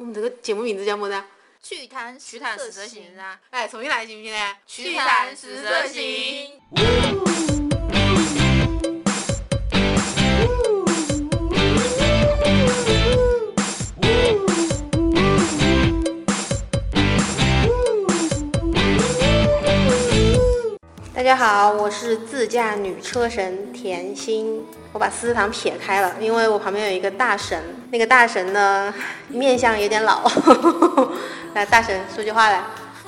我们这个节目名字叫么子啊？趣谈趣谈十色行啊，哎，重新来行不行呢？趣谈十色行。大家好，我是自驾女车神甜心。我把思思堂撇开了，因为我旁边有一个大神，那个大神呢面相有点老。来，大神说句话来。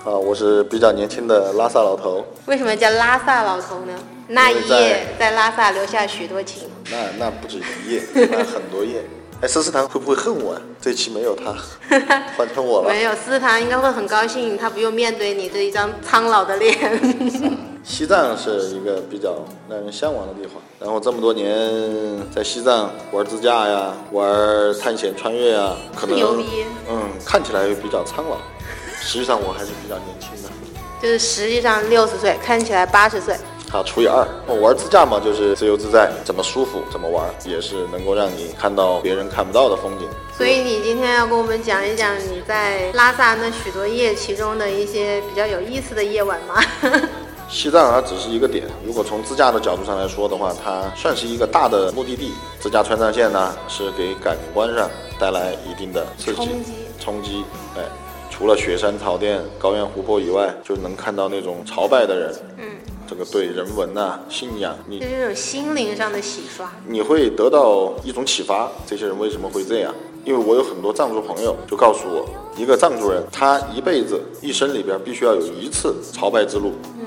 啊，我是比较年轻的拉萨老头。为什么叫拉萨老头呢？那一夜在拉萨留下许多情。那那不止一夜，那很多夜。哎，思思堂会不会恨我啊？这期没有他，换成我了。没有，思思堂应该会很高兴，他不用面对你这一张苍老的脸。西藏是一个比较让人向往的地方，然后这么多年在西藏玩自驾呀，玩探险穿越呀，可能牛逼嗯看起来比较苍老，实际上我还是比较年轻的。就是实际上六十岁，看起来八十岁。好，除以二。我玩自驾嘛，就是自由自在，怎么舒服怎么玩，也是能够让你看到别人看不到的风景。所以你今天要跟我们讲一讲你在拉萨那许多夜其中的一些比较有意思的夜晚吗？西藏它只是一个点，如果从自驾的角度上来说的话，它算是一个大的目的地。自驾川藏线呢，是给感官上带来一定的刺激、冲击。哎，除了雪山草甸、高原湖泊以外，就能看到那种朝拜的人。嗯，这个对人文呐、信仰，你就是这种心灵上的洗刷。你会得到一种启发，这些人为什么会这样？因为我有很多藏族朋友就告诉我，一个藏族人他一辈子一生里边必须要有一次朝拜之路。嗯，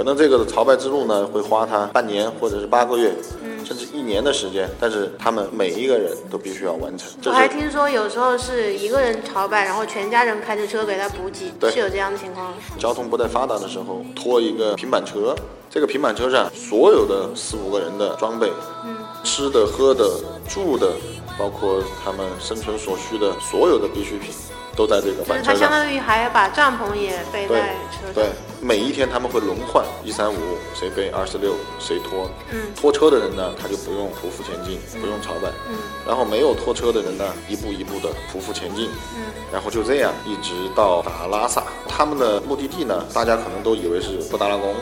可能这个朝拜之路呢会花他半年或者是八个月，嗯甚至一年的时间，但是他们每一个人都必须要完成。我还听说有时候是一个人朝拜，然后全家人开着车给他补给，是有这样的情况。交通不太发达的时候，拖一个平板车，这个平板车上所有的四五个人的装备，嗯，吃的、喝的、住的，包括他们生存所需的所有的必需品，都在这个就是板车上。他相当于还把帐篷也背在车上。对，每一天他们会轮换，一三五谁背二四六谁拖。嗯拖车的人呢，他就不用匍匐前进，不用朝拜。嗯然后没有拖车的人呢，一步一步的匍匐前进。嗯然后就这样一直到达拉萨。他们的目的地呢，大家可能都以为是布达拉宫，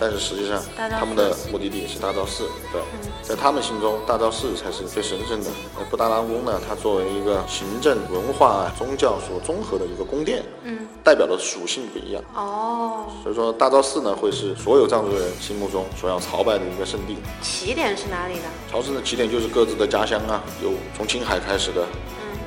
但是实际上他们的目的地是大昭寺。对，在他们心中，大昭寺才是最神圣的。而布达拉宫呢，它作为一个行政、文化、宗教所综合的一个宫殿，嗯，代表的属性不一样。哦，所以说，大昭寺呢，会是所有藏族人心目中所要朝拜的一个圣地。起点是哪里的？朝圣的起点就是各自的家乡啊，有从青海开始的，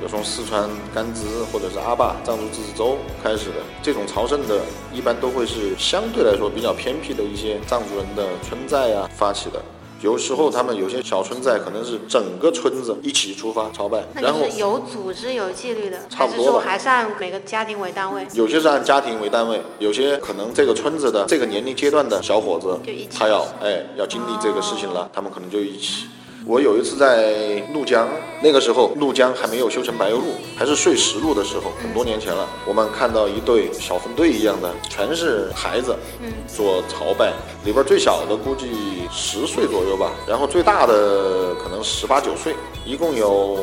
有从四川甘孜或者是阿坝藏族自治州开始的。这种朝圣的，一般都会是相对来说比较偏僻的一些藏族人的村寨啊发起的。有时候他们有些小村寨可能是整个村子一起出发朝拜，那然后就是有组织、有纪律的，差不多吧还是还是按每个家庭为单位？有些是按家庭为单位，有些可能这个村子的这个年龄阶段的小伙子他要哎要经历这个事情了，他们可能就一起。我有一次在怒江，那个时候怒江还没有修成柏油路，还是碎石路的时候，很多年前了。我们看到一队小分队一样的，全是孩子，嗯做朝拜，里边最小的估计十岁左右吧，然后最大的可能十八九岁，一共有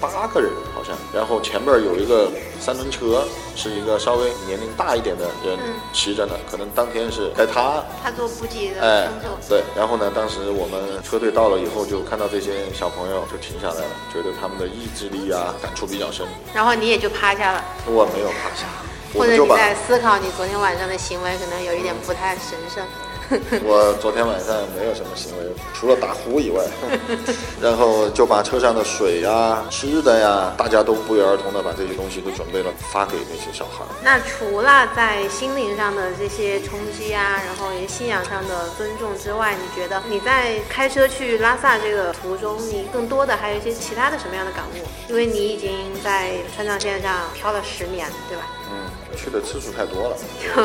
八个人好像。然后前面有一个三轮车，是一个稍微年龄大一点的人嗯骑着的，可能当天是该他他做补给的哎对，然后呢，当时我们车队到了以后，就看到这些小朋友就停下来了，觉得他们的意志力啊，感触比较深。然后你也就趴下了，我没有趴下，或者你在思考你昨天晚上的行为可能有一点不太神圣。我昨天晚上没有什么行为，除了打呼以外，然后就把车上的水呀、吃的呀，大家都不约而同的把这些东西都准备了，发给那些小孩。那除了在心灵上的这些冲击啊，然后也信仰上的尊重之外，你觉得你在开车去拉萨这个途中，你更多的还有一些其他的什么样的感悟？因为你已经在川藏线上漂了十年，对吧？嗯，去的次数太多了，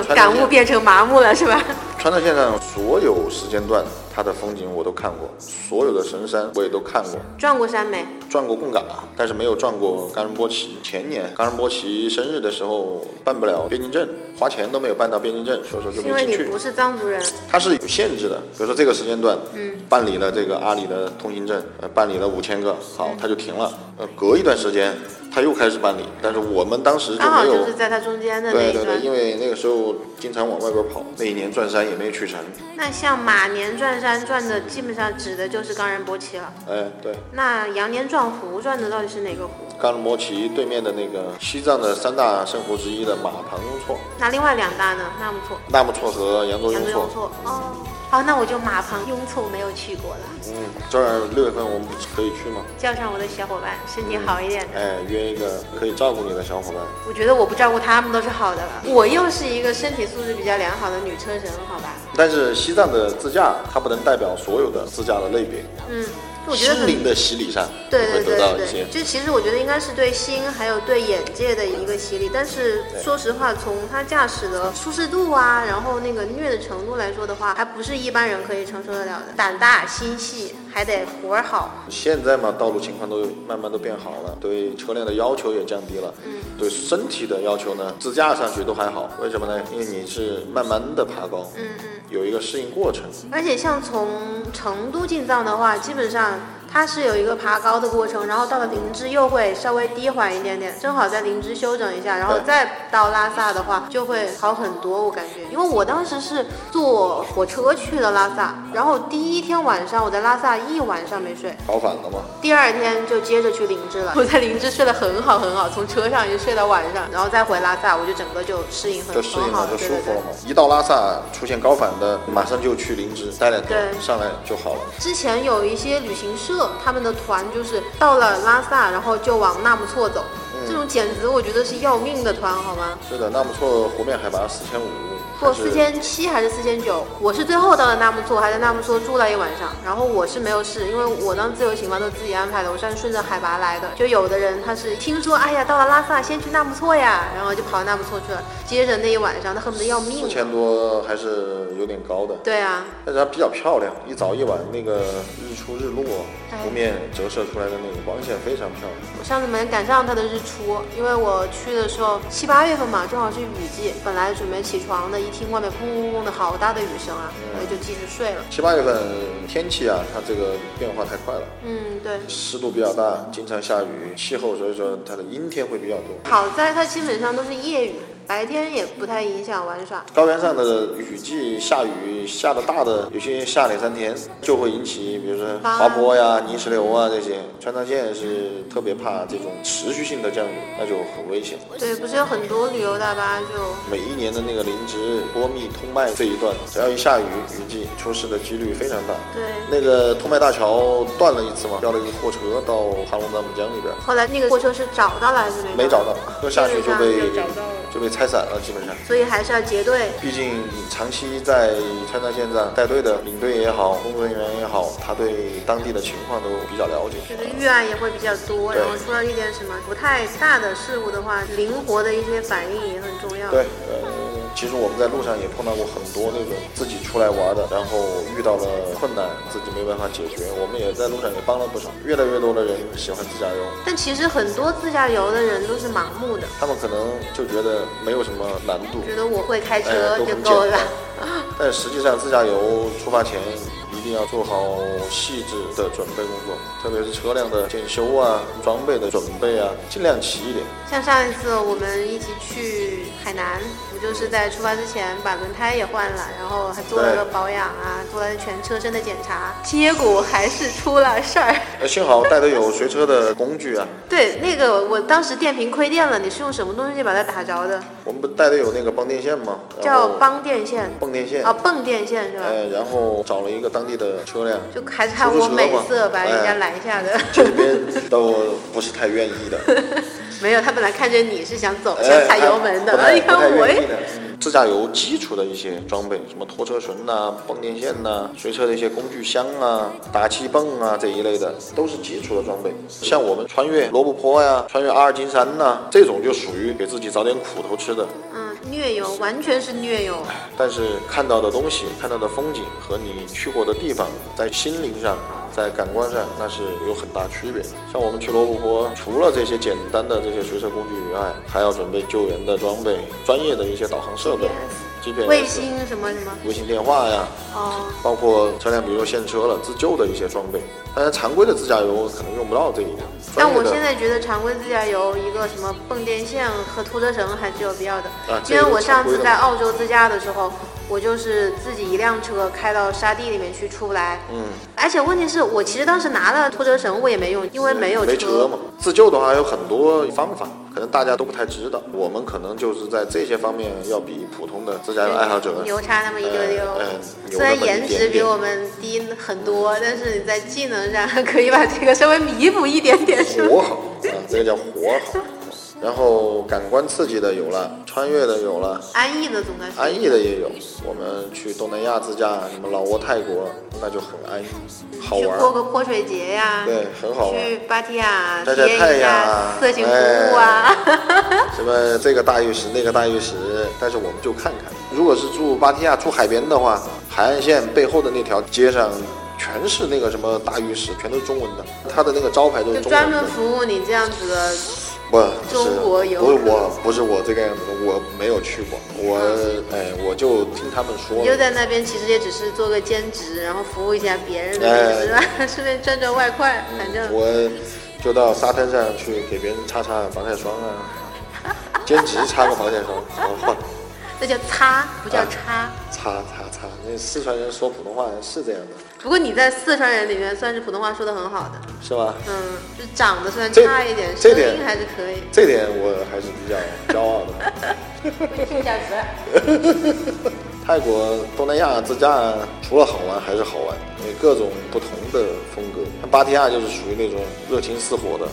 感悟变成麻木了，是吧？川藏线上所有时间段，它的风景我都看过，所有的神山我也都看过，转过山没？转过贡嘎，但是没有转过冈仁波齐。前年冈仁波齐生日的时候办不了边境证，花钱都没有办到边境证，所以说就因为没进去。你不是藏族人，它是有限制的，比如说这个时间段，嗯，办理了这个阿里的通行证，呃，办理了五千个，好，它就停了。呃，隔一段时间，他又开始办理，但是我们当时就刚好没有就是在他中间的那一段。对对对，因为那个时候经常往外边跑，那一年转山也没有去成。那像马年转山转的，基本上指的就是冈仁波齐了。哎，对，那羊年转湖转的到底是哪个湖？冈仁波齐对面的那个西藏的三大圣湖之一的马旁雍措、那另外两大呢？纳木错、纳木错和羊卓雍措。羊卓雍措。哦，好，那我就马旁雍措没有去过了。嗯，这儿六月份我们不是可以去吗？叫上我的小伙伴，身体好一点的。哎，约一个可以照顾你的小伙伴。我觉得我不照顾他们都是好的了。我又是一个身体素质比较良好的女车神，好吧？但是西藏的自驾，它不能代表所有的自驾的类别。嗯，我觉得很心灵的洗礼上，对对对对，就其实我觉得应该是对心还有对眼界的一个洗礼。但是说实话，从他驾驶的舒适度啊，然后那个虐的程度来说的话，还不是一般人可以承受得了的。胆大心细，还得活儿好。现在嘛，道路情况都慢慢都变好了，对车辆的要求也降低了，嗯，对身体的要求呢，自驾上去都还好。为什么呢？因为你是慢慢的爬高，嗯嗯。有一个适应过程。而且像从成都进藏的话，基本上它是有一个爬高的过程，然后到了林芝又会稍微低缓一点点，正好在林芝休整一下，然后再到拉萨的话就会好很多，我感觉。因为我当时是坐火车去的拉萨，然后第一天晚上我在拉萨一晚上没睡，跑反了吗？第二天就接着去林芝了。我在林芝睡得很好很好，从车上一直睡到晚上，然后再回拉萨，我就整个就适应很就适应很好了，就舒服了。嘛。一到拉萨出现高反的，马上就去林芝待两天，对上来就好了。之前有一些旅行社，他们的团就是到了拉萨，然后就往纳木错走，这种简直我觉得是要命的团，好吗？是的，纳木错湖面海拔四千五，不，四千七还是四千九？我是最后到了纳木错，还在纳木错住了一晚上。然后我是没有事，因为我当自由行嘛，都自己安排的，我是顺着海拔来的。就有的人他是听说，哎呀，到了拉萨先去纳木错呀，然后就跑到纳木错去了。接着那一晚上，他恨不得要命四。千多还是有点高的。对啊，但是它比较漂亮，一早一晚那个日出日落，哎湖面折射出来的那个光线非常漂亮。我上次没赶上它的日出，因为我去的时候七八月份嘛，正好是雨季。本来准备起床的，一听外面砰砰砰的好大的雨声啊，我就继续睡了。七八月份天气啊，它这个变化太快了，嗯，对。湿度比较大，经常下雨，气候所以说它的阴天会比较多。好在它基本上都是夜雨，白天也不太影响玩耍。高原上的雨季下雨下的大的，有些下两三天就会引起，比如说滑坡呀、泥石流啊这些。川藏线是特别怕这种持续性的降雨，那就很危险。对，不是有很多旅游大巴就每一年的那个林芝、波密、通麦这一段，只要一下雨，雨季出事的几率非常大。对。那个通麦大桥断了一次嘛，掉了一个货车到盘龙藏布江里边，后来那个货车是找到了还是没没找到，车下去就被就被拆散了，基本上。所以还是要结队。毕竟长期在川藏线上带队的领队也好，工作人员也好，他对当地的情况都比较了解。就是预案也会比较多，然后出了一点什么不太大的事故的话，灵活的一些反应也很重要。对，呃，其实我们在路上也碰到过很多那种自己出来玩的，然后遇到了困难，自己没办法解决，我们也在路上也帮了不少。越来越多的人喜欢自驾游，但其实很多自驾游的人都是盲目的，他们可能就觉得没有什么难度，觉得我会开车就够了。但实际上，自驾游出发前一定要做好细致的准备工作，特别是车辆的检修啊、装备的准备啊，尽量齐一点。像上一次我们一起去海南，不就是在出发之前把轮胎也换了，然后还做了个保养啊，做了全车身的检查，结果还是出了事儿。呃，幸好带的有随车的工具啊，对，那个我当时电瓶亏电了，你是用什么东西把它打着的？我们不带的有那个帮电线吗？叫后帮电线泵电线啊，泵电线是吧？哎，然后找了一个当地的车辆，就还差我美色把人家拦下的。这边都不是太愿意的，没有，他本来看见你是想走，哎想踩油门的，不太一看我自驾游基础的一些装备，什么拖车绳呐、泵电线呐、随车的一些工具箱啊、打气泵啊这一类的，都是基础的装备。像我们穿越罗布泊呀、穿越阿尔金山呐、这种就属于给自己找点苦头吃的。嗯，虐游，完全是虐游。但是看到的东西、看到的风景和你去过的地方，在心灵上、在感官上，那是有很大区别的。像我们去罗布泊，除了这些简单的这些随车工具以外，还要准备救援的装备、专业的一些导航设备。卫星什么什么，卫星电话呀，哦，包括车辆比如说现车了自救的一些装备。当然，常规的自驾游可能用不到这一点。但我现在觉得常规自驾游一个什么蹦电线和拖车绳还是有必要的，啊因为我上次在澳洲自驾的时候，我就是自己一辆车开到沙地里面去出不来，嗯，而且问题是我其实当时拿了拖车绳我也没用，因为没有没车嘛。自救的话有很多方法，可能大家都不太知道。我们可能就是在这些方面要比普通的自驾游爱好者牛叉那么一丢丢呃呃，牛虽然颜值比我们低很多，但是你在技能上可以把这个稍微弥补一点点，是吧？活好啊，这个叫活好。然后感官刺激的有了，穿越的有了，安逸的总该是。安逸的也有。我们去东南亚自驾，什么老挝、泰国，那就很安逸，好玩去。过个泼水节呀，对很好玩去芭提雅晒晒太阳色情服务啊，什么这个大玉石那个大玉石，但是我们就看看。如果是住芭提雅住海边的话，海岸线背后的那条街上全是那个什么大浴室，全都是中文的，它的那个招牌都是中文的。门服务你这样子的。不中国游不是我不是我这个样子的，我没有去过，我哎我就听他们说你就在那边，其实也只是做个兼职，然后服务一下别人的哎是吧？顺便赚赚外快，反正我就到沙滩上去给别人擦擦防晒霜啊，兼职擦个防晒霜，哦，那叫擦，不叫啊擦。擦擦擦，那四川人说普通话是这样的，不过你在四川人里面算是普通话说的很好的，是吗？嗯，就长得虽然差一点，声音还是可以。这点我还是比较骄傲的。一个小时。泰国、东南亚自驾除了好玩还是好玩，因为各种不同的风格。像芭提雅就是属于那种热情似火的，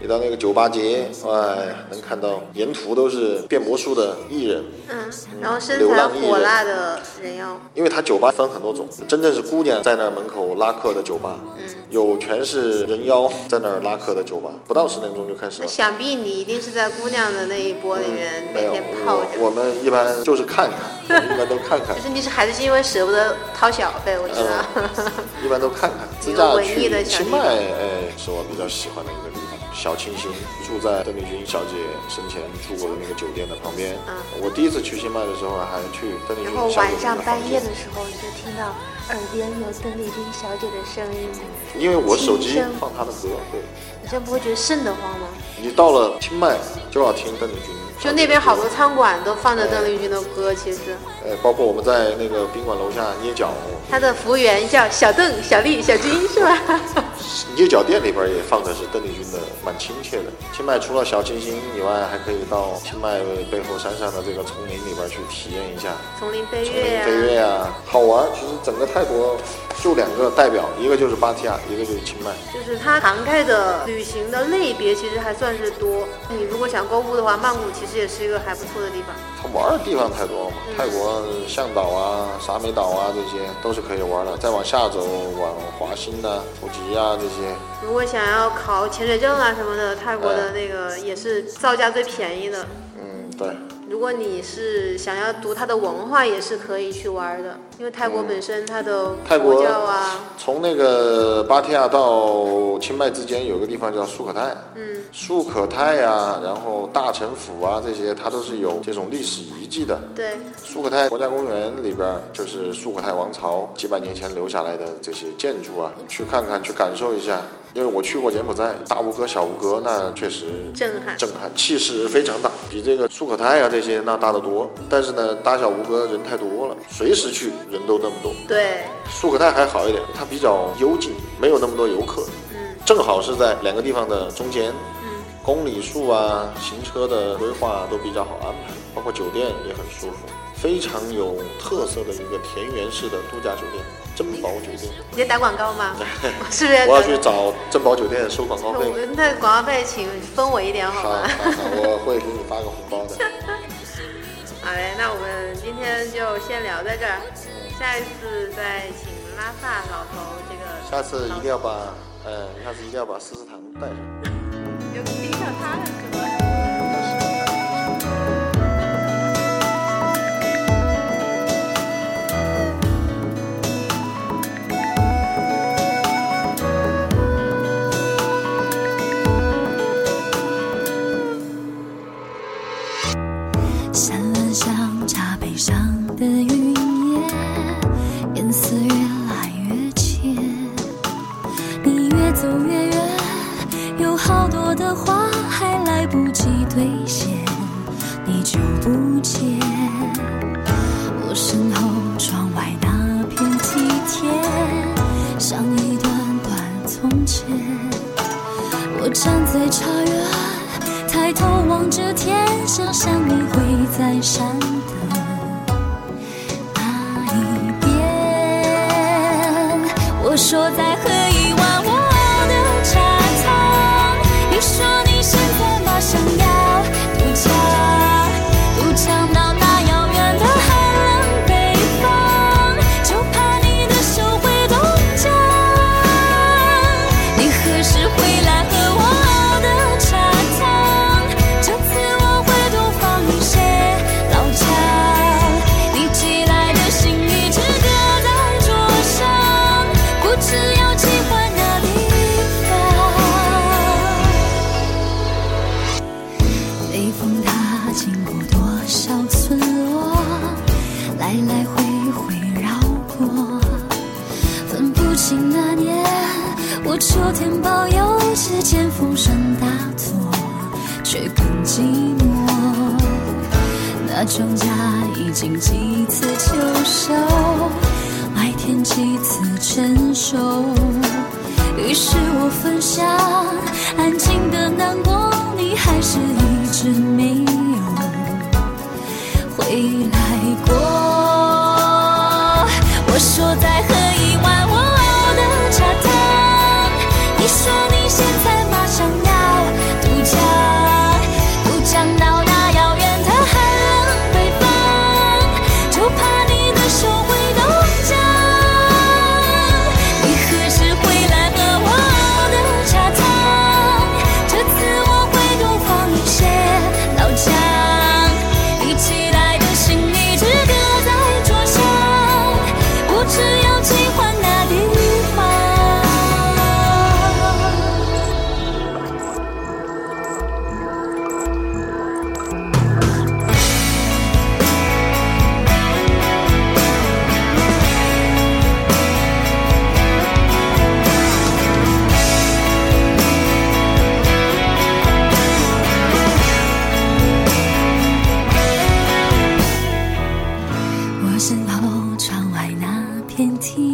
嗯一到那个酒吧街，哎，能看到沿途都是变魔术的艺人，嗯，然后身材火辣的人妖，因为他酒吧分很多种，真正是姑娘在那儿门口拉客的酒吧，嗯有全是人妖在那儿拉客的酒吧，不到十点钟就开始那了。想必你一定是在姑娘的那一波里面每天泡着。我我们一般就是看看，我们一般都看看就。是你是还是因为舍不得掏小费，我知道。一般都看看。自驾文艺的去清迈，哎，是我比较喜欢的一个。小清新，住在邓丽君小姐生前住过的那个酒店的旁边。嗯我第一次去清迈的时候，还去邓丽君然后小姐晚上的房间半夜的，时候，你就听到耳边有邓丽君小姐的声音，因为我手机放她的歌，对。你这不会觉得瘆得慌吗？你到了清迈就要听邓丽君。就那边好多餐馆都放着邓丽君的歌，其实呃，包括我们在那个宾馆楼下捏脚，他的服务员叫小邓、小丽、小军，是吧？捏脚店里边也放的是邓丽君的，蛮亲切的。清迈除了小清新以外，还可以到清迈背后山上的这个丛林里边去体验一下丛林飞丛跃飞跃啊，好玩。其实整个泰国就两个代表，一个就是芭提雅，一个就是清迈。就是它涵盖的旅行的类别其实还算是多。你如果想购物的话，曼谷其实也是一个还不错的地方。它玩的地方太多了嘛，泰国向导啊、沙美岛啊这些都是可以玩的。再往下走，往华欣呐、普吉啊这些，如果想要考潜水证啊什么的，泰国的哎那个也是造价最便宜的。嗯，对。如果你是想要读它的文化，也是可以去玩的，因为泰国本身它的嗯泰国佛教啊，从那个芭提雅到清迈之间有个地方叫素可泰，嗯，素可泰啊、然后大城府啊这些，它都是有这种历史遗迹的。对，素可泰国家公园里边就是素可泰王朝几百年前留下来的这些建筑啊，去看看，去感受一下。因为我去过柬埔寨，大吴哥、小吴哥，那确实震撼。震撼，气势非常大，比这个素可泰啊这些那大得多。但是呢，大小吴哥人太多了，随时去人都那么多。对，素可泰还好一点，它比较幽静，没有那么多游客，嗯正好是在两个地方的中间。嗯，公里数啊，行车的规划都比较好安排，包括酒店也很舒服，非常有特色的一个田园式的度假酒店——珍宝酒店。你在打广告吗？我 是不是？我要去找珍宝酒店收广告费。我们的广告费请分我一点好好吗？好好，我会给你发个红包的。好嘞，那我们今天就先聊在这儿，下一次再请拉萨老头这个，下次一定要把，呃，下次一定要把思思糖带上。就盯上他了是吗？前，我站在茶园，抬头望着天，想象你会在山的那一边。我说再喝一碗。庄稼已经几次秋收，麦田几次成熟，于是我分享安静的难过，你还是一直没有回来过，我说再和。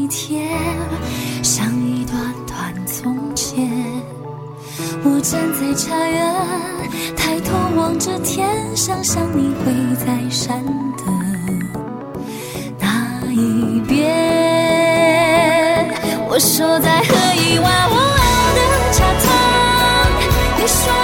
一天像一段段从前我站在茶园抬头望着天想象你会在山的那一边我说再喝一碗我熬的茶汤你说